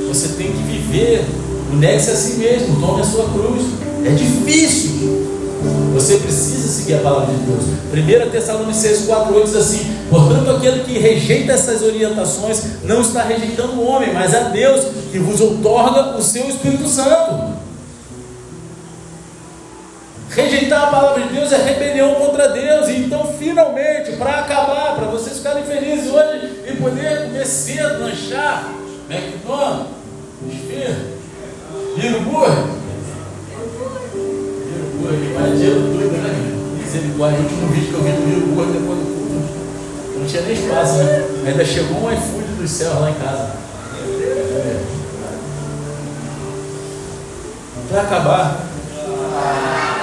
Você tem que viver, negue-se a si mesmo, tome a sua cruz. É difícil. Você precisa seguir a palavra de Deus. 1 Tessalonicenses 4,8 diz assim: Portanto, aquele que rejeita essas orientações não está rejeitando o homem, mas a Deus que vos outorga o seu Espírito Santo. Rejeitar a palavra de Deus é rebelião contra Deus. E então, finalmente, para acabar, para vocês ficarem felizes hoje e poder comer cedo, lanchar, McDonald's, hambúrguer. Hambúrguer, mais dinheiro tudo, né? Misericórdia, o último vídeo que eu vi do hambúrguer depois do culto, não tinha nem espaço, né? Ainda chegou um iFood dos céus lá em casa. É. Para acabar,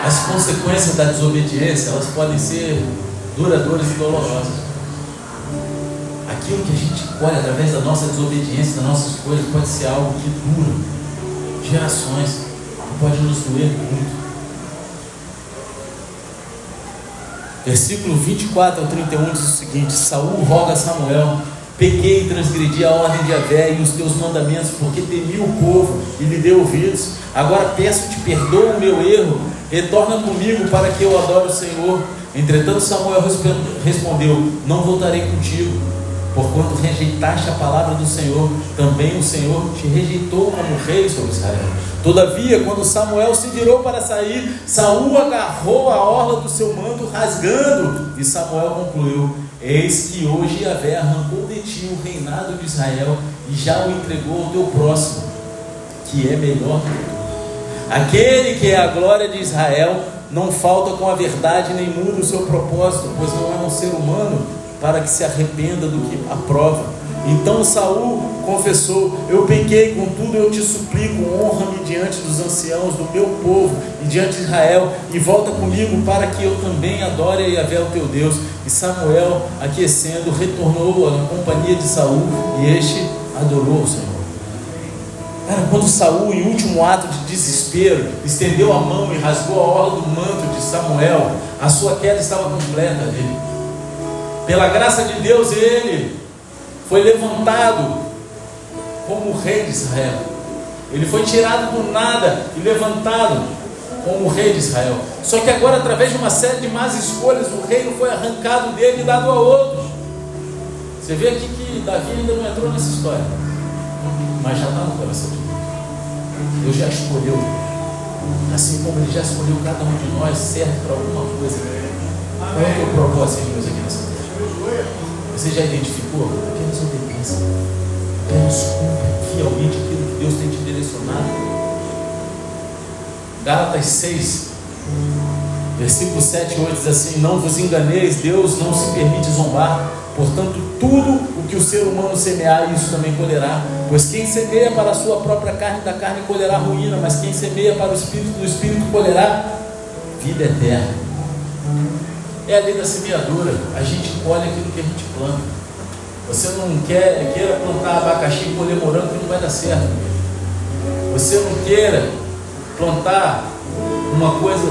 as consequências da desobediência elas podem ser duradouras e dolorosas. Aquilo que a gente colhe através da nossa desobediência, das nossas coisas, pode ser algo que dura gerações, pode nos doer muito. Versículo 24 ao 31 diz o seguinte: Saul roga Samuel Pequei e transgredi a ordem de Avé e os teus mandamentos, porque temi o povo e lhe dei ouvidos. Agora peço-te, perdoa o meu erro, retorna comigo para que eu adore o Senhor. Entretanto, Samuel respondeu: Não voltarei contigo, porquanto rejeitaste a palavra do Senhor, também o Senhor te rejeitou como rei sobre Israel. Todavia, quando Samuel se virou para sair, Saul agarrou a orla do seu manto, rasgando, e Samuel concluiu: Eis que hoje Yahvé arrancou de ti o reinado de Israel e já o entregou ao teu próximo, que é melhor que tu. Aquele que é a glória de Israel não falta com a verdade nem muda o seu propósito, pois não é um ser humano para que se arrependa do que aprova. Então Saul confessou: Eu pequei, contudo eu te suplico, honra-me diante dos anciãos do meu povo e diante de Israel, e volta comigo para que eu também adore a Yahvé, o teu Deus. E Samuel, aquecendo, retornou à companhia de Saul, e este adorou o Senhor. Cara, quando Saul, em último ato de desespero, estendeu a mão e rasgou a orla do manto de Samuel, a sua queda estava completa dele. Pela graça de Deus, ele foi levantado como rei de Israel. Ele foi tirado do nada e levantado como rei de Israel. Só que agora, através de uma série de más escolhas, o reino foi arrancado dele e dado a outros. Você vê aqui que Davi ainda não entrou nessa história, mas já está no coração de Deus. Deus já escolheu, assim como Ele já escolheu cada um de nós, certo para alguma coisa. Qual é o propósito de Deus aqui nessa terra? Você já identificou? Apenas obediência. Apenas cumpre fielmente aquilo que Deus tem te direcionado. Gálatas 6, versículo 7 e 8 diz assim: Não vos enganeis, Deus não se permite zombar. Portanto, tudo o que o ser humano semear, isso também colherá. Pois quem semeia para a sua própria carne, da carne colherá ruína, mas quem semeia para o espírito, do espírito colherá vida eterna. É a lei da semeadura. A gente colhe aquilo que a gente planta. Você não quer, queira plantar abacaxi e colher morango que não vai dar certo. Você não queira plantar uma coisa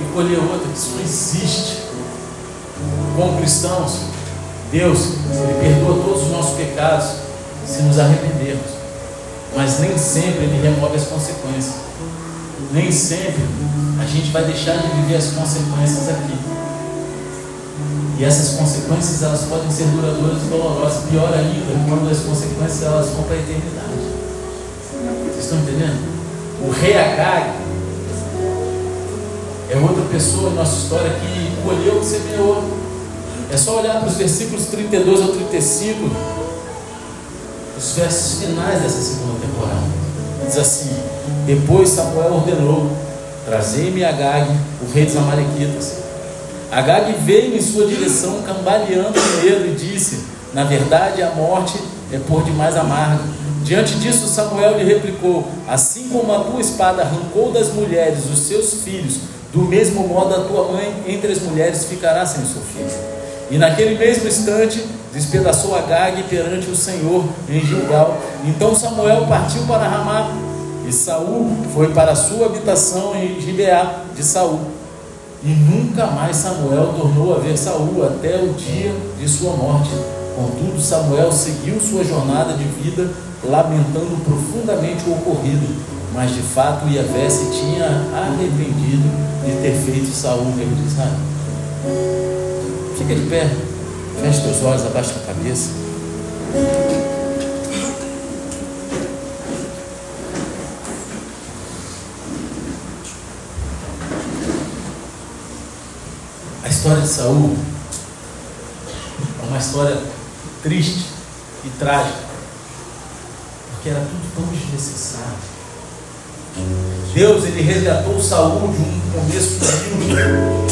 e colher outra, isso não existe. Como cristãos, Deus, Ele perdoa todos os nossos pecados se nos arrependermos. Mas nem sempre Ele remove as consequências. Nem sempre a gente vai deixar de viver as consequências aqui. E essas consequências elas podem ser duradouras e dolorosas. Pior ainda, quando as consequências elas vão para a eternidade. Vocês estão entendendo? O rei Agag é outra pessoa em nossa história que colheu o semeou. É só olhar para os versículos 32 ao 35, os versos finais dessa segunda temporada. Diz assim: Depois Samuel ordenou: Trazei-me Agag, o rei dos Amalequitas. Agag veio em sua direção, cambaleando com medo, e disse: Na verdade, a morte é por demais amarga. Diante disso, Samuel lhe replicou: Assim como a tua espada arrancou das mulheres os seus filhos, do mesmo modo a tua mãe entre as mulheres ficará sem seu filho. E naquele mesmo instante despedaçou Agag perante o Senhor em Gilgal. Então Samuel partiu para Ramá e Saul foi para a sua habitação em Gibeá de Saul. E nunca mais Samuel tornou a ver Saul até o dia de sua morte. Contudo, Samuel seguiu sua jornada de vida, lamentando profundamente o ocorrido. Mas de fato Iavé se tinha arrependido de ter feito Saul rei de Israel. Fica de pé, feche teus olhos, abaixa a cabeça. A história de Saul é uma história triste e trágica, porque era tudo tão desnecessário. Deus ele resgatou Saul de um começo humilde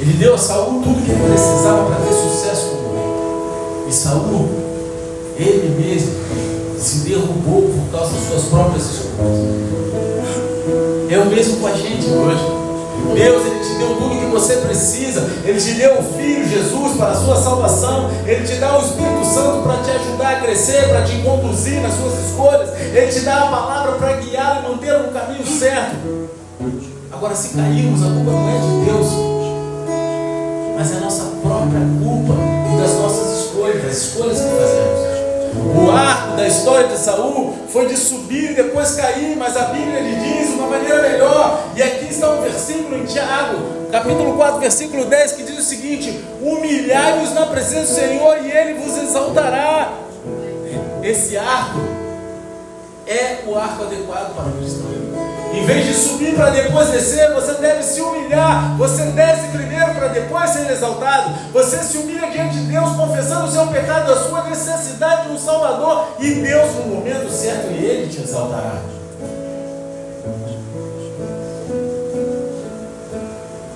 ele deu a Saul tudo que ele precisava para ter sucesso como rei. E Saul, ele mesmo, se derrubou por causa das suas próprias escolhas. É o mesmo com a gente hoje. Deus, Ele te deu tudo que você precisa. Ele te deu o Filho Jesus para a sua salvação. Ele te dá o Espírito Santo para te ajudar a crescer, para te conduzir nas suas escolhas. Ele te dá a palavra para guiar e manter no caminho certo. Agora, se cairmos, a culpa não é de Deus mas é a nossa própria culpa e das nossas escolhas, das escolhas que fazemos. O arco da história de Saul foi de subir e depois cair, mas a Bíblia lhe diz uma maneira melhor. E aqui está um versículo em Tiago, capítulo 4, versículo 10, que diz o seguinte: Humilhai-vos na presença do Senhor e Ele vos exaltará. Esse arco é o arco adequado para o cristão. Em vez de subir para depois descer, você deve se humilhar. Você desce primeiro para depois ser exaltado. Você se humilha diante de Deus, confessando o seu pecado, a sua necessidade de um Salvador. E Deus, no momento certo, Ele te exaltará.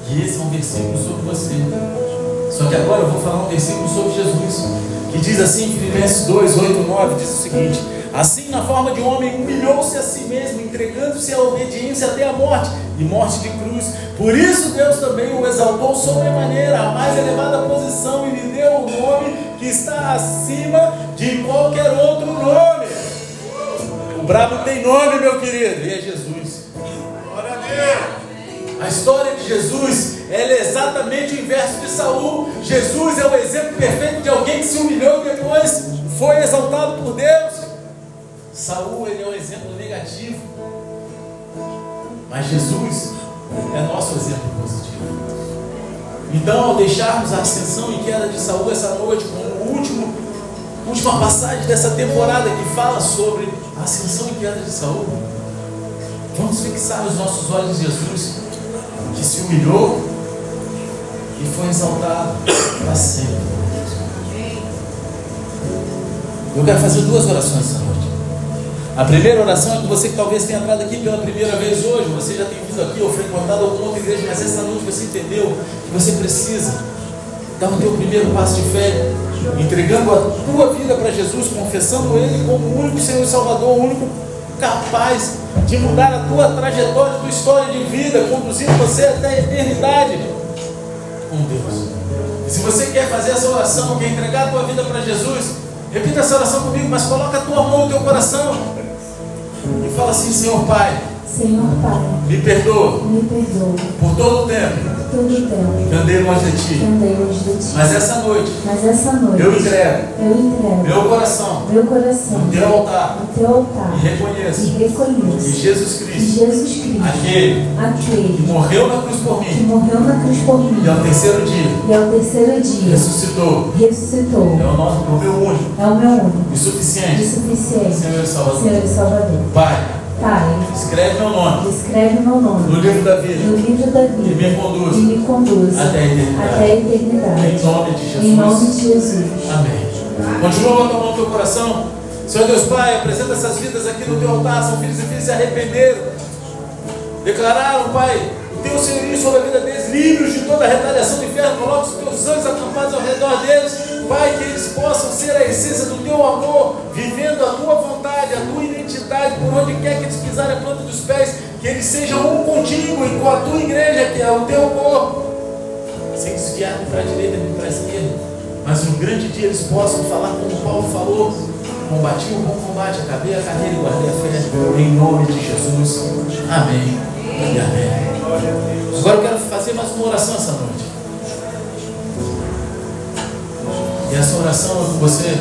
E esse é um versículo sobre você. Só que agora eu vou falar um versículo sobre Jesus. Que diz assim, Filipenses 2, 8, 9, diz o seguinte. Assim, na forma de homem, humilhou-se a si mesmo, entregando-se à obediência até a morte e morte de cruz. Por isso, Deus também o exaltou sobremaneira, a mais elevada posição, e lhe deu o nome que está acima de qualquer outro nome. O brabo tem nome, meu querido, e é Jesus. Glória a Deus. A história de Jesus é exatamente o inverso de Saul. Jesus é o exemplo perfeito de alguém que se humilhou e depois foi exaltado por Deus. Saul ele é um exemplo negativo, mas Jesus é nosso exemplo positivo. Então, ao deixarmos a ascensão e queda de Saul essa noite como último, última passagem dessa temporada que fala sobre a ascensão e queda de Saul, vamos fixar os nossos olhos em Jesus, que se humilhou e foi exaltado para sempre. Eu quero fazer duas orações essa noite. A primeira oração é que você que talvez tenha entrado aqui pela primeira vez hoje, você já tem vindo aqui ou frequentado alguma outra igreja, mas essa noite você entendeu que você precisa dar o teu primeiro passo de fé, entregando a tua vida para Jesus, confessando Ele como o único Senhor e Salvador, o único capaz de mudar a tua trajetória, a tua história de vida, conduzindo você até a eternidade com Deus. E se você quer fazer essa oração, quer entregar a tua vida para Jesus, Repita essa oração comigo, mas coloca a tua mão no teu coração fala assim, Senhor Pai, Senhor Pai, me perdoa. me perdoa. Por todo o tempo. Que andei longe de que Ti. Mas essa noite Mas essa noite eu entrego eu entrego meu coração meu coração no Teu altar. no Teu altar. E e reconheço reconheço que Jesus que Cristo, Jesus Cristo, aquele que aquele morreu na cruz por que mim morreu na cruz por mim e ao terceiro dia e ao terceiro dia ressuscitou, ressuscitou, é o nosso, o meu único é o meu único. e e suficiente suficiente. Senhor e Salvador. Senhor e Salvador. Pai, Pai, escreve meu nome escreve meu nome no livro da no vida livro da e vida me conduz e me conduz até a eternidade. até a eternidade. Em nome de Em nome Jesus. de Jesus. Amém. Continua botando a mão no teu coração. Senhor Deus Pai, apresenta essas vidas aqui no teu altar. São filhos e filhas que se arrependeram. Declararam, Pai, o teu senhorio sobre a vida deles, livros de toda a retaliação do inferno. Coloca os teus anjos acampados ao redor deles. Pai, que eles possam ser a essência do teu amor, vivendo a tua vontade, a tua identidade, por onde quer que eles pisarem a planta dos pés. Que eles sejam um contigo e com a tua igreja, que é o teu corpo sem desviar para a direita nem para a esquerda. Mas no grande dia eles possam falar como Paulo falou: combati o bom combate, acabei a carreira e guardei a fé, em nome de Jesus. Amém e amém. Agora eu quero fazer mais uma oração essa noite. E essa oração é com você.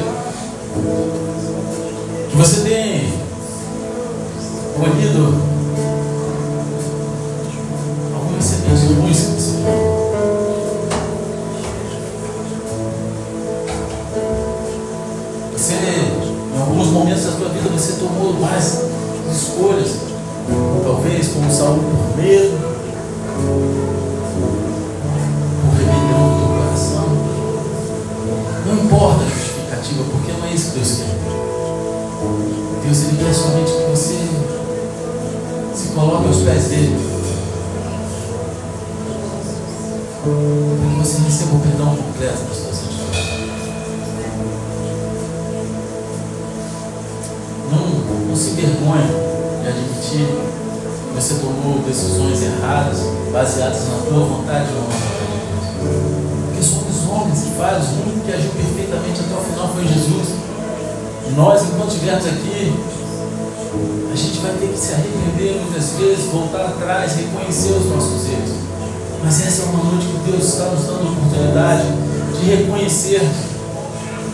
Que você tem colhido algumas sementes ruins que você em alguns momentos da sua vida, você tomou mais escolhas, talvez como Saul por medo, Deus quer. Deus ele quer somente que você se coloque aos pés dele. Para que você receba o perdão completo das suas atitudes. Não, não se envergonhe de admitir que você tomou decisões erradas, baseadas na tua vontade ou na vontade de Deus. Porque somos homens e falhos, o único que agiu perfeitamente até o final foi Jesus. Nós, enquanto estivermos aqui, a gente vai ter que se arrepender muitas vezes, voltar atrás, reconhecer os nossos erros. Mas essa é uma noite que Deus está nos dando a oportunidade de reconhecer,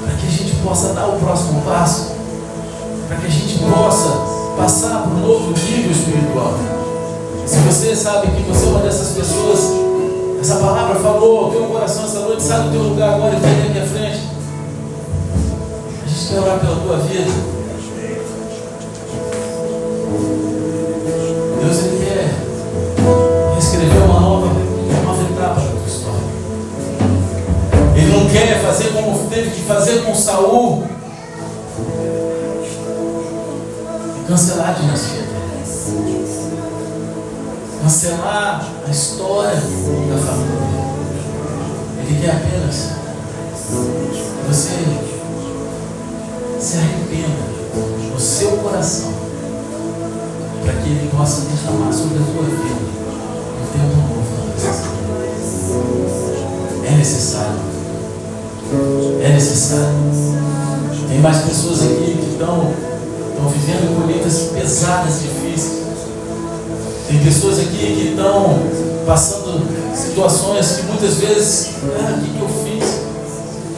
para que a gente possa dar o próximo passo para que a gente possa passar para um novo nível espiritual. Se você sabe que você é uma dessas pessoas, essa palavra falou teu coração essa noite, sai do teu lugar agora e vem gente quer orar pela tua vida. Deus ele quer escrever uma nova, uma nova etapa da tua história. Ele não quer fazer como teve que fazer com Saul. cancelar a dinastia. Cancelar a história da família. Ele quer apenas você se arrependa no seu coração para que ele possa derramar sobre a tua vida um tempo novo na. É necessário. É necessário. Tem mais pessoas aqui que estão estão vivendo colheitas pesadas, difíceis. Tem pessoas aqui que estão passando situações que muitas vezes, cara, o que, que eu fiz?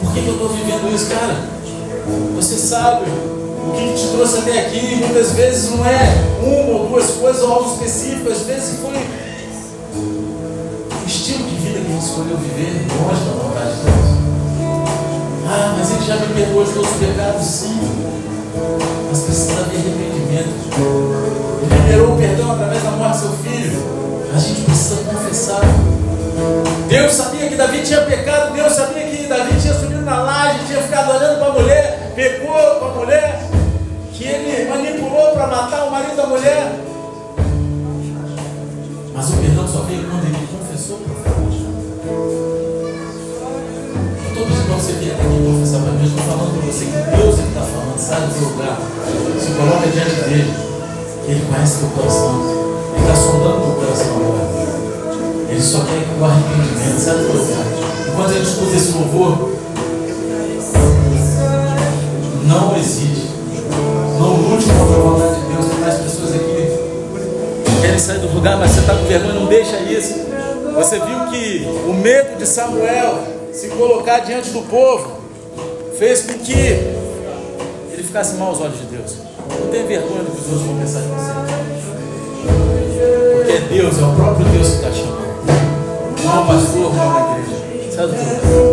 Por que, que eu estou vivendo isso, cara? Você sabe o que, te trouxe até aqui, muitas vezes não é uma ou duas coisas ou algo específico, às vezes foi o estilo de vida que a gente escolheu viver, longe da vontade de Deus. Ah, mas ele já me perdoou os meus pecados, sim mas precisa haver arrependimento. Ele liberou o perdão através da morte do seu filho. A gente precisa confessar. Deus sabia que Davi tinha pecado, Deus sabia que Davi tinha subido na laje, tinha ficado olhando para a mulher, pecou com a mulher, que ele manipulou para matar o marido da mulher. Mas o perdão só veio quando ele confessou profundamente. Eu estou pedindo para você vir aqui confessar para eu estou falando para você que Deus está falando, sai do seu lugar, se coloca diante dele, ele conhece teu coração, ele está sondando teu coração agora. Ele só quer que o arrependimento, do teu lugar. Enquanto a gente escuta esse louvor, não hesite, não lute contra a vontade de Deus, tem mais pessoas aqui lugar, mas você está com vergonha, não deixa isso. Você viu que o medo de Samuel se colocar diante do povo fez com que ele ficasse mal aos olhos de Deus. Não tenha vergonha do que os outros vão pensar de você. Porque Deus, é o próprio Deus que está chamando. Não pastor, não igreja. Sabe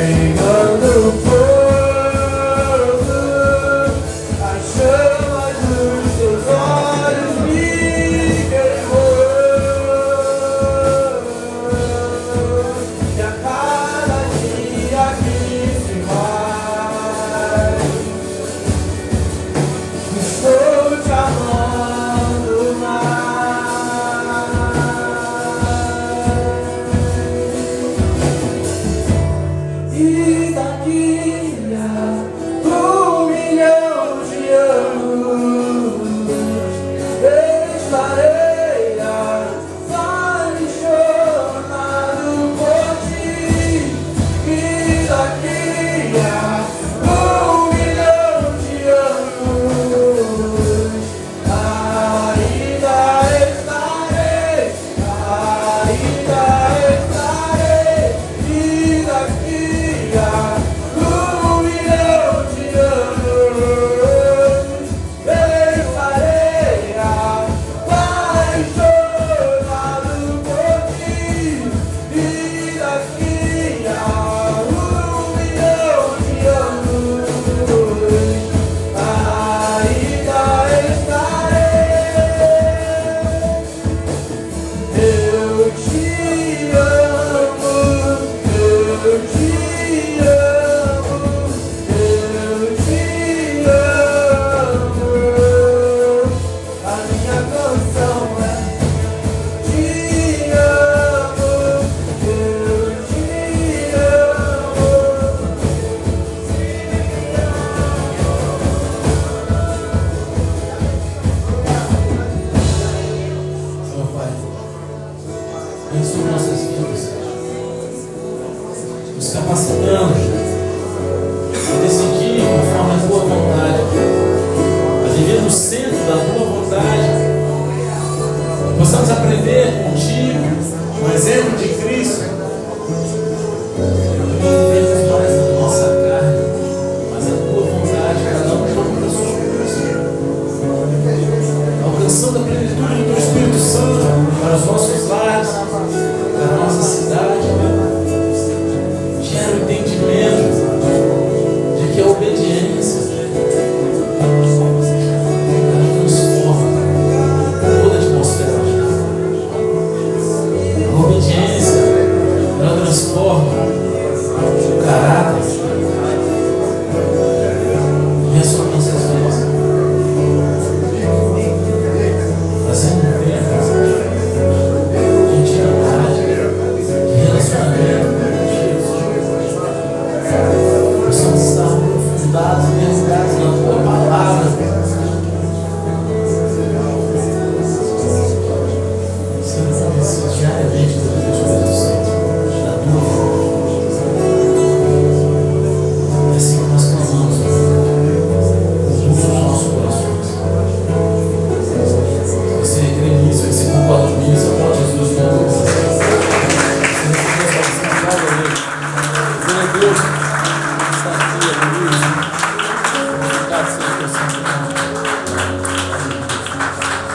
Amen.